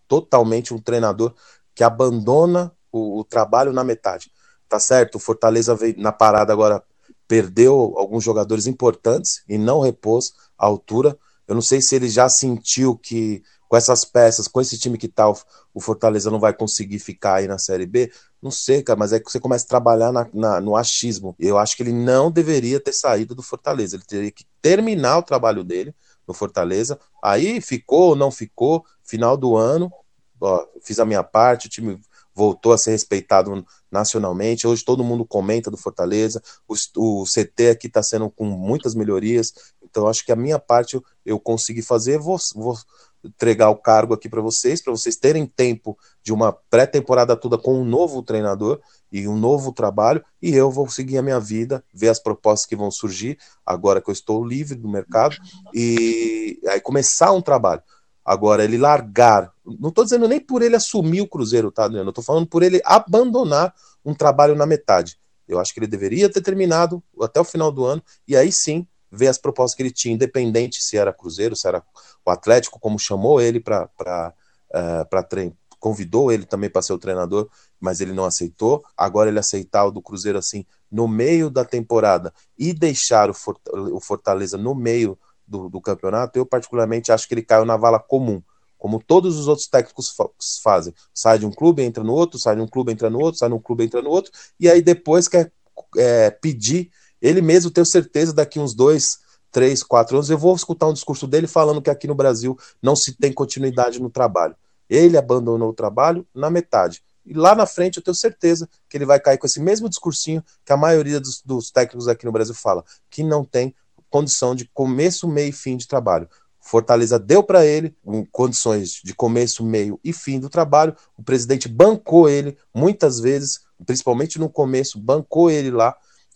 totalmente um treinador que abandona o, o trabalho na metade. Tá certo? O Fortaleza veio na parada agora, perdeu alguns jogadores importantes e não repôs a altura. Eu não sei se ele já sentiu que com essas peças, com esse time que tá, o Fortaleza não vai conseguir ficar aí na Série B. Não sei, cara, mas é que você começa a trabalhar na, na, no achismo. Eu acho que ele não deveria ter saído do Fortaleza. Ele teria que terminar o trabalho dele no Fortaleza. Aí ficou ou não ficou, final do ano, ó, fiz a minha parte, o time voltou a ser respeitado nacionalmente. Hoje todo mundo comenta do Fortaleza. O, o CT aqui está sendo com muitas melhorias. Então acho que a minha parte eu, eu consegui fazer. Vou, vou entregar o cargo aqui para vocês, para vocês terem tempo de uma pré-temporada toda com um novo treinador e um novo trabalho. E eu vou seguir a minha vida, ver as propostas que vão surgir agora que eu estou livre do mercado e aí começar um trabalho. Agora, ele largar, não estou dizendo nem por ele assumir o Cruzeiro, tá, Adriano? Estou falando por ele abandonar um trabalho na metade. Eu acho que ele deveria ter terminado até o final do ano, e aí sim ver as propostas que ele tinha, independente se era Cruzeiro, se era o Atlético, como chamou ele para uh, para treinar, convidou ele também para ser o treinador, mas ele não aceitou. Agora ele aceitar o do Cruzeiro assim no meio da temporada e deixar o Fortaleza no meio do, do, campeonato, eu particularmente acho que ele caiu na vala comum, como todos os outros técnicos fa fazem. Sai de um clube, entra no outro, sai de um clube, entra no outro, sai de um clube, entra no outro, e aí depois quer é, pedir, ele mesmo tenho certeza, daqui uns dois, três, quatro anos, eu vou escutar um discurso dele falando que aqui no Brasil não se tem continuidade no trabalho. Ele abandonou o trabalho na metade. E lá na frente eu tenho certeza que ele vai cair com esse mesmo discursinho que a maioria dos, dos técnicos aqui no Brasil fala, que não tem condição de começo, meio e fim de trabalho. Fortaleza deu para ele um, condições de começo, meio e fim do trabalho. O presidente bancou ele muitas vezes, principalmente no começo, bancou ele lá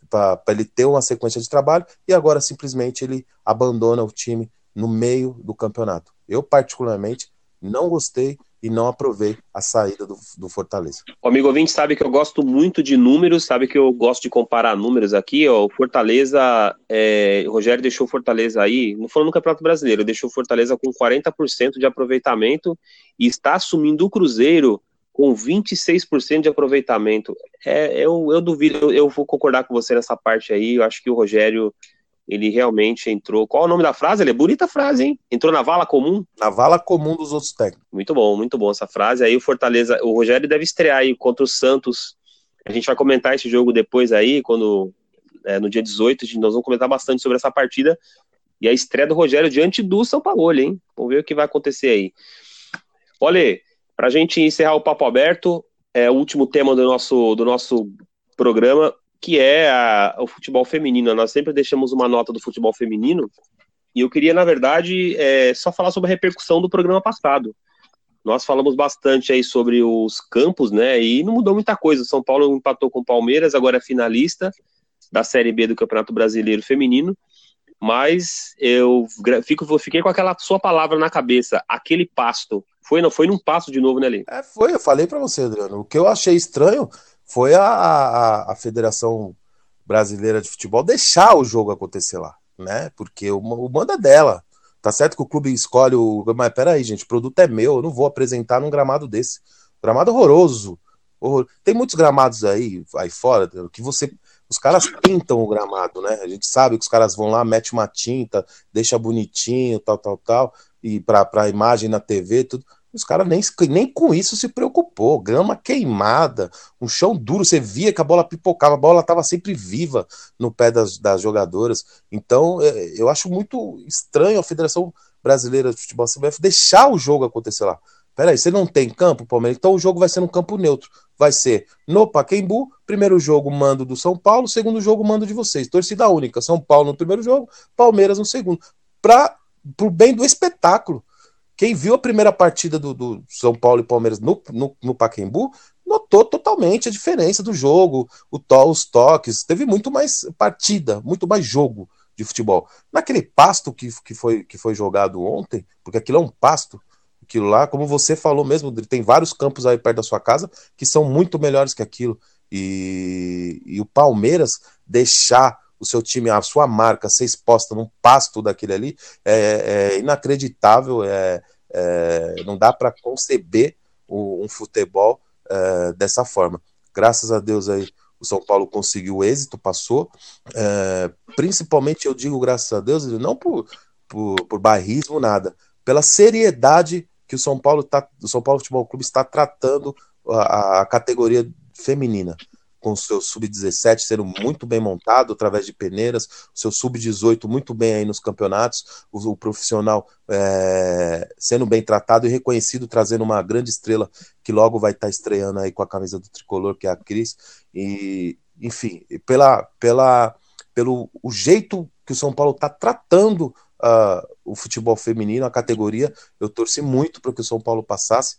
para ele ter uma sequência de trabalho e agora simplesmente ele abandona o time no meio do campeonato. Eu, particularmente, não gostei e não aprovei a saída do, do Fortaleza. O amigo ouvinte sabe que eu gosto muito de números, sabe que eu gosto de comparar números aqui. Ó, o Fortaleza, é, o Rogério deixou o Fortaleza aí, não falando no Campeonato Brasileiro, deixou o Fortaleza com 40% de aproveitamento e está assumindo o Cruzeiro com 26% de aproveitamento. É, eu, eu duvido, eu, eu vou concordar com você nessa parte aí. Eu acho que o Rogério ele realmente entrou. Qual é o nome da frase? Ele é bonita frase, hein? Entrou na vala comum? Na vala comum dos outros técnicos. Muito bom, muito bom essa frase. Aí o Fortaleza, o Rogério deve estrear aí contra o Santos. A gente vai comentar esse jogo depois aí, quando é, no dia 18, nós vamos comentar bastante sobre essa partida e a estreia do Rogério diante do São Paulo, hein? Vamos ver o que vai acontecer aí. Olha, para a gente encerrar o papo aberto, é o último tema do nosso, do nosso programa que é a, o futebol feminino. Nós sempre deixamos uma nota do futebol feminino, e eu queria, na verdade, é, só falar sobre a repercussão do programa passado. Nós falamos bastante aí sobre os campos, né? E não mudou muita coisa. São Paulo empatou com o Palmeiras, agora é finalista da Série B do Campeonato Brasileiro Feminino. Mas eu fico, fiquei com aquela sua palavra na cabeça, aquele pasto. Foi, não foi num pasto de novo, né, Lê? É, foi, eu falei para você, Adriano. O que eu achei estranho foi a, a, a Federação Brasileira de Futebol deixar o jogo acontecer lá, né? Porque o, o manda é dela. Tá certo que o clube escolhe o. Mas peraí, gente, o produto é meu, eu não vou apresentar num gramado desse. Gramado horroroso. Horror... Tem muitos gramados aí, aí fora, que você. Os caras pintam o gramado, né? A gente sabe que os caras vão lá, mete uma tinta, deixa bonitinho, tal, tal, tal, e pra imagem na TV, tudo. Os caras nem, nem com isso se preocupou. Grama queimada, um chão duro. Você via que a bola pipocava, a bola estava sempre viva no pé das, das jogadoras. Então, é, eu acho muito estranho a Federação Brasileira de Futebol CBF deixar o jogo acontecer lá. Peraí, você não tem campo, Palmeiras? Então o jogo vai ser no campo neutro. Vai ser no Paquembu, primeiro jogo mando do São Paulo, segundo jogo mando de vocês. Torcida única, São Paulo no primeiro jogo, Palmeiras no segundo. Para o bem do espetáculo. Quem viu a primeira partida do, do São Paulo e Palmeiras no, no, no, Pacaembu notou totalmente a diferença do jogo, o to, os toques. Teve muito mais partida, muito mais jogo de futebol. Naquele pasto que, que, foi, que foi jogado ontem, porque aquilo é um pasto, aquilo lá, como você falou mesmo, tem vários campos aí perto da sua casa que são muito melhores que aquilo. E, e o Palmeiras deixar o seu time, a sua marca ser exposta num pasto daquele ali é, é inacreditável, é, é, não dá para conceber o, um futebol é, dessa forma. Graças a Deus aí o São Paulo conseguiu êxito, passou. É, principalmente eu digo graças a Deus, não por, por, por barrismo, nada, pela seriedade que o São Paulo tá, o São Paulo Futebol Clube está tratando a, a categoria feminina com o seu sub-17 sendo muito bem montado através de peneiras, o seu sub-18 muito bem aí nos campeonatos, o, o profissional é, sendo bem tratado e reconhecido, trazendo uma grande estrela que logo vai estar estreando aí com a camisa do tricolor, que é a Cris. E, enfim, pela, pela, pelo o jeito que o São Paulo está tratando uh, o futebol feminino, a categoria, eu torci muito para que o São Paulo passasse,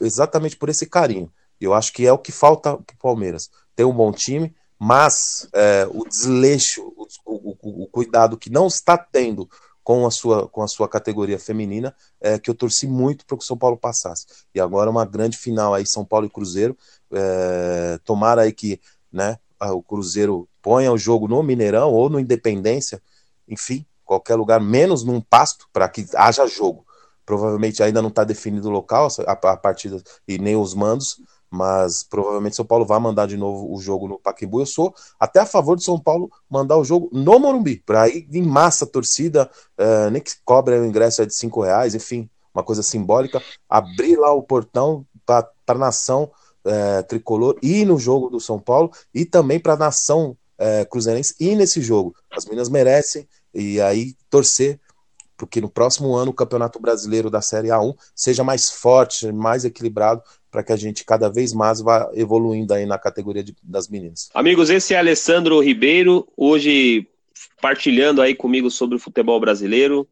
exatamente por esse carinho. Eu acho que é o que falta para o Palmeiras tem um bom time, mas é, o desleixo, o, o, o, cuidado que não está tendo com a sua, com a sua categoria feminina, é, que eu torci muito para que o São Paulo passasse. E agora uma grande final aí, São Paulo e Cruzeiro. É, tomara aí que né, o Cruzeiro ponha o jogo no Mineirão ou no Independência, enfim, qualquer lugar, menos num pasto, para que haja jogo. Provavelmente ainda não está definido o local, a, a partida e nem os mandos, mas provavelmente São Paulo vai mandar de novo o jogo no Pacaembu. Eu sou até a favor de São Paulo mandar o jogo no Morumbi, para ir em massa a torcida, uh, nem que cobre o ingresso é de cinco reais, enfim, uma coisa simbólica, abrir lá o portão para a nação uh, tricolor ir no jogo do São Paulo e também para a nação uh, cruzeirense ir nesse jogo. As meninas merecem e aí torcer porque no próximo ano o Campeonato Brasileiro da Série A1 seja mais forte, mais equilibrado para que a gente cada vez mais vá evoluindo aí na categoria de, das meninas. Amigos, esse é Alessandro Ribeiro, hoje partilhando aí comigo sobre o futebol brasileiro.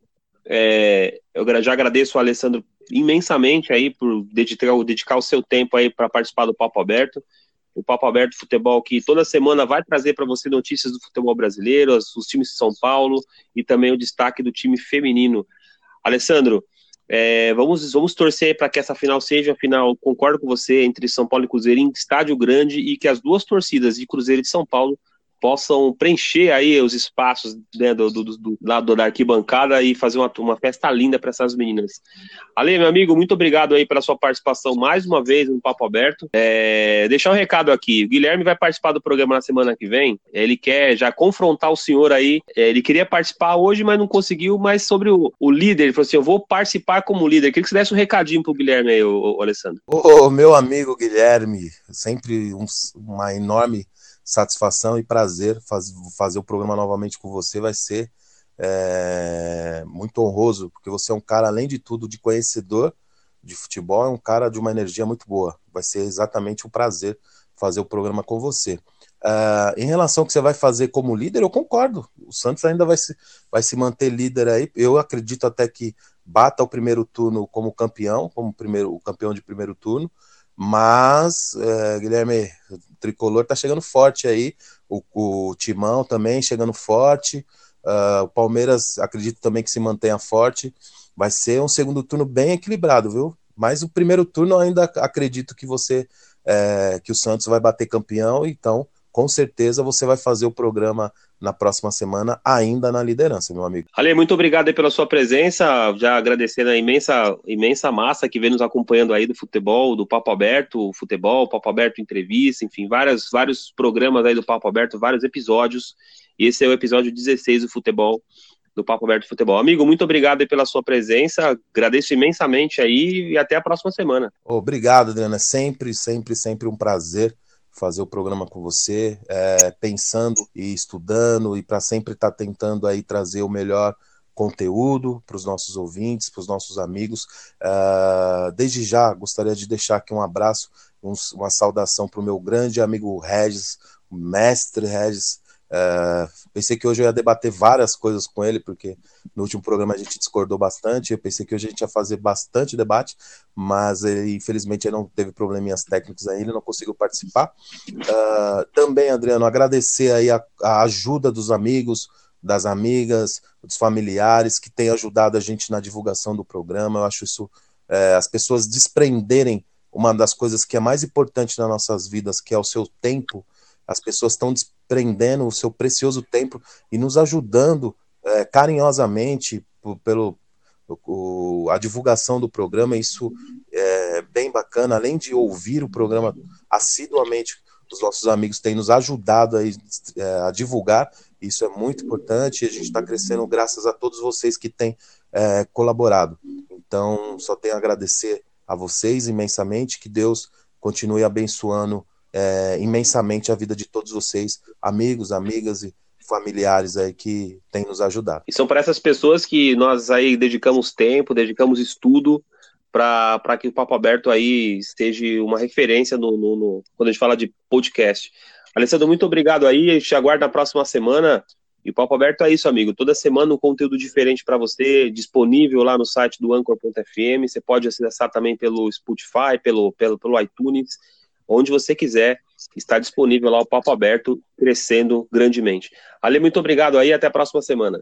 É, eu já agradeço o Alessandro imensamente aí por dedicar, dedicar o seu tempo aí para participar do Papo Aberto. O Papo Aberto Futebol que toda semana vai trazer para você notícias do futebol brasileiro, os, times de São Paulo e também o destaque do time feminino. Alessandro, É, vamos, vamos torcer para que essa final seja a final, concordo com você, entre São Paulo e Cruzeiro em estádio grande e que as duas torcidas de Cruzeiro e de São Paulo possam preencher aí os espaços né, do, do, do, lado da arquibancada e fazer uma, uma festa linda para essas meninas. Ale, meu amigo, muito obrigado aí pela sua participação mais uma vez no Papo Aberto. É, deixar um recado aqui, o Guilherme vai participar do programa na semana que vem, ele quer já confrontar o senhor aí, é, ele queria participar hoje, mas não conseguiu, mas sobre o, o líder, ele falou assim, eu vou participar como líder, eu queria que você desse um recadinho pro Guilherme aí, o, o Alessandro. Ô, meu amigo Guilherme, sempre um, uma enorme satisfação e prazer faz, fazer o programa novamente com você. Vai ser é, muito honroso, porque você é um cara, além de tudo, de conhecedor de futebol, é um cara de uma energia muito boa. Vai ser exatamente um prazer fazer o programa com você. Uh, em relação ao que você vai fazer como líder, eu concordo. O Santos ainda vai se, vai se manter líder aí. Eu acredito até que bata o primeiro turno como campeão, como primeiro, o campeão de primeiro turno. Mas, é, Guilherme, tricolor tá chegando forte aí, o, o Timão também chegando forte, uh, o Palmeiras acredito também que se mantenha forte. Vai ser um segundo turno bem equilibrado, viu? Mas o primeiro turno ainda acredito que você, é, que o Santos vai bater campeão, então com certeza você vai fazer o programa na próxima semana, ainda na liderança, meu amigo. Ale, muito obrigado aí pela sua presença, já agradecendo a imensa, imensa massa que vem nos acompanhando aí do futebol, do Papo Aberto, futebol, Papo Aberto Entrevista, enfim, várias, vários programas aí do Papo Aberto, vários episódios, e esse é o episódio 16 do futebol, do Papo Aberto Futebol. Amigo, muito obrigado aí pela sua presença, agradeço imensamente aí e até a próxima semana. Obrigado, Adriana, sempre, sempre, sempre um prazer fazer o programa com você, é, pensando e estudando e para sempre estar tá tentando aí trazer o melhor conteúdo para os nossos ouvintes, para os nossos amigos. Uh, desde já, gostaria de deixar aqui um abraço, um, uma saudação para o meu grande amigo Regis, mestre Regis, Uh, pensei que hoje eu ia debater várias coisas com ele, porque no último programa a gente discordou bastante. Eu pensei que hoje a gente ia fazer bastante debate, mas ele, infelizmente ele não teve probleminhas técnicos aí, ele não conseguiu participar. Uh, também, Adriano, agradecer aí a, a, ajuda dos amigos, das amigas, dos familiares que têm ajudado a gente na divulgação do programa. Eu acho isso, é, as pessoas desprenderem uma das coisas que é mais importante nas nossas vidas, que é o seu tempo as pessoas estão desprendendo o seu precioso tempo e nos ajudando é, carinhosamente pelo o, a divulgação do programa. Isso é bem bacana. Além de ouvir o programa assiduamente, os nossos amigos têm nos ajudado a, é, a divulgar. Isso é muito importante. A gente está crescendo graças a todos vocês que têm é, colaborado. Então, só tenho a agradecer a vocês imensamente. Que Deus continue abençoando é, imensamente a vida de todos vocês, amigos, amigas e familiares aí que têm nos ajudado. E são para essas pessoas que nós aí dedicamos tempo, dedicamos estudo para que o Papo Aberto aí seja uma referência no, no, no, quando a gente fala de podcast. Alessandro, muito obrigado aí, a gente aguarda na próxima semana. E o Papo Aberto é isso, amigo. Toda semana um conteúdo diferente para você, disponível lá no site do Anchor.fm. Você pode acessar também pelo Spotify, pelo, pelo, pelo iTunes onde você quiser. Está disponível lá o Papo Aberto, crescendo grandemente. Ale, muito obrigado aí, até a próxima semana.